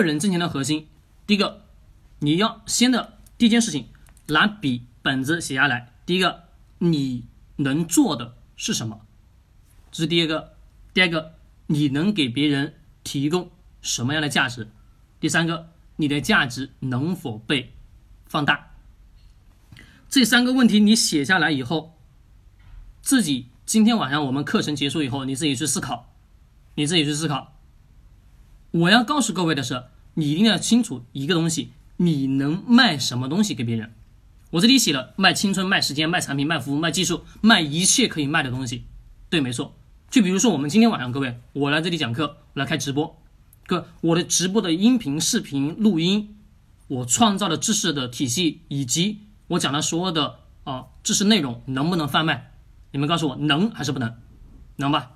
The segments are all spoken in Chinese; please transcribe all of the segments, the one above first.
个人挣钱的核心，第一个，你要先的第一件事情，拿笔本子写下来。第一个，你能做的是什么？这是第一个。第二个，你能给别人提供什么样的价值？第三个，你的价值能否被放大？这三个问题你写下来以后，自己今天晚上我们课程结束以后，你自己去思考，你自己去思考。我要告诉各位的是，你一定要清楚一个东西：你能卖什么东西给别人？我这里写了卖青春、卖时间、卖产品、卖服务、卖技术、卖一切可以卖的东西。对，没错。就比如说我们今天晚上，各位，我来这里讲课，我来开直播，各我的直播的音频、视频、录音，我创造的知识的体系以及。我讲的所有的啊知识内容能不能贩卖？你们告诉我能还是不能？能吧？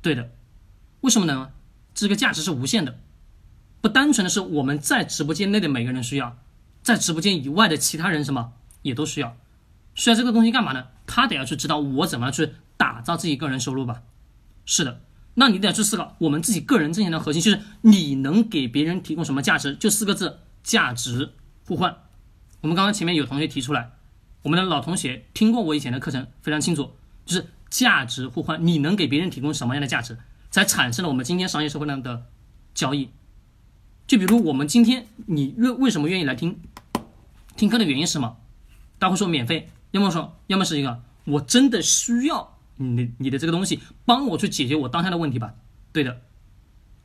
对的。为什么能？这个价值是无限的，不单纯的是我们在直播间内的每个人需要，在直播间以外的其他人什么也都需要。需要这个东西干嘛呢？他得要去知道我怎么去打造自己个人收入吧。是的，那你得要去思考，我们自己个人挣钱的核心就是你能给别人提供什么价值？就四个字：价值互换。我们刚刚前面有同学提出来，我们的老同学听过我以前的课程，非常清楚，就是价值互换，你能给别人提供什么样的价值，才产生了我们今天商业社会上的交易。就比如我们今天你愿为什么愿意来听听课的原因是什么？大会说免费，要么说要么是一个我真的需要你你的这个东西，帮我去解决我当下的问题吧。对的。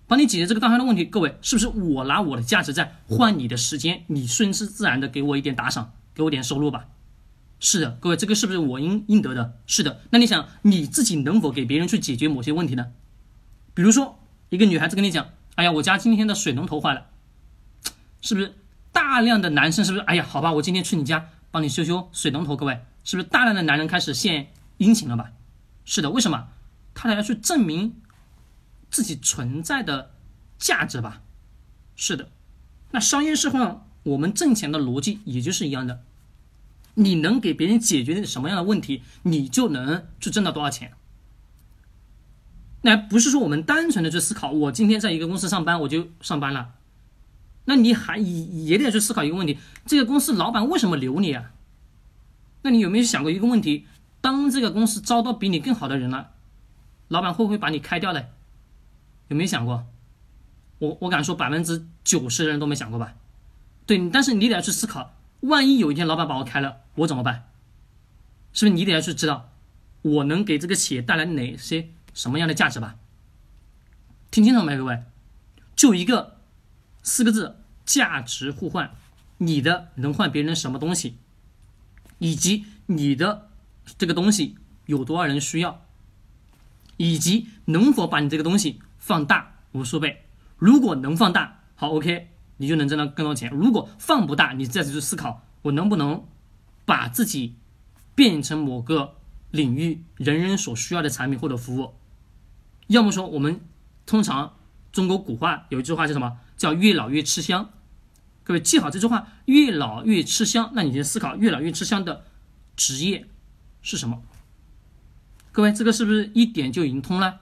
帮你解决这个当下的问题，各位是不是我拿我的价值在换你的时间？你顺势自然的给我一点打赏，给我点收入吧。是的，各位，这个是不是我应应得的？是的。那你想你自己能否给别人去解决某些问题呢？比如说一个女孩子跟你讲：“哎呀，我家今天的水龙头坏了。”是不是大量的男生是不是？哎呀，好吧，我今天去你家帮你修修水龙头。各位，是不是大量的男人开始献殷勤了吧？是的，为什么？他要去证明。自己存在的价值吧，是的。那商业社会上，我们挣钱的逻辑也就是一样的。你能给别人解决什么样的问题，你就能去挣到多少钱。那不是说我们单纯的去思考，我今天在一个公司上班，我就上班了。那你还也也得去思考一个问题：这个公司老板为什么留你啊？那你有没有想过一个问题：当这个公司招到比你更好的人了，老板会不会把你开掉呢？有没有想过？我我敢说百分之九十的人都没想过吧？对，但是你得要去思考，万一有一天老板把我开了，我怎么办？是不是你得要去知道，我能给这个企业带来哪些什么样的价值吧？听清楚没，各位？就一个四个字：价值互换。你的能换别人什么东西，以及你的这个东西有多少人需要，以及能否把你这个东西。放大无数倍，如果能放大，好，OK，你就能挣到更多钱。如果放不大，你再次去思考，我能不能把自己变成某个领域人人所需要的产品或者服务？要么说，我们通常中国古话有一句话叫什么？叫越老越吃香。各位记好这句话，越老越吃香。那你就思考，越老越吃香的职业是什么？各位，这个是不是一点就已经通了？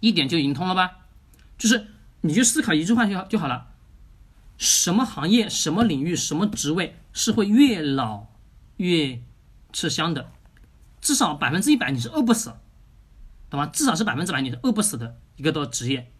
一点就已经通了吧，就是你就思考一句话就就好了，什么行业、什么领域、什么职位是会越老越吃香的？至少百分之一百你是饿不死，懂吗？至少是百分之百你是饿不死的一个的职业。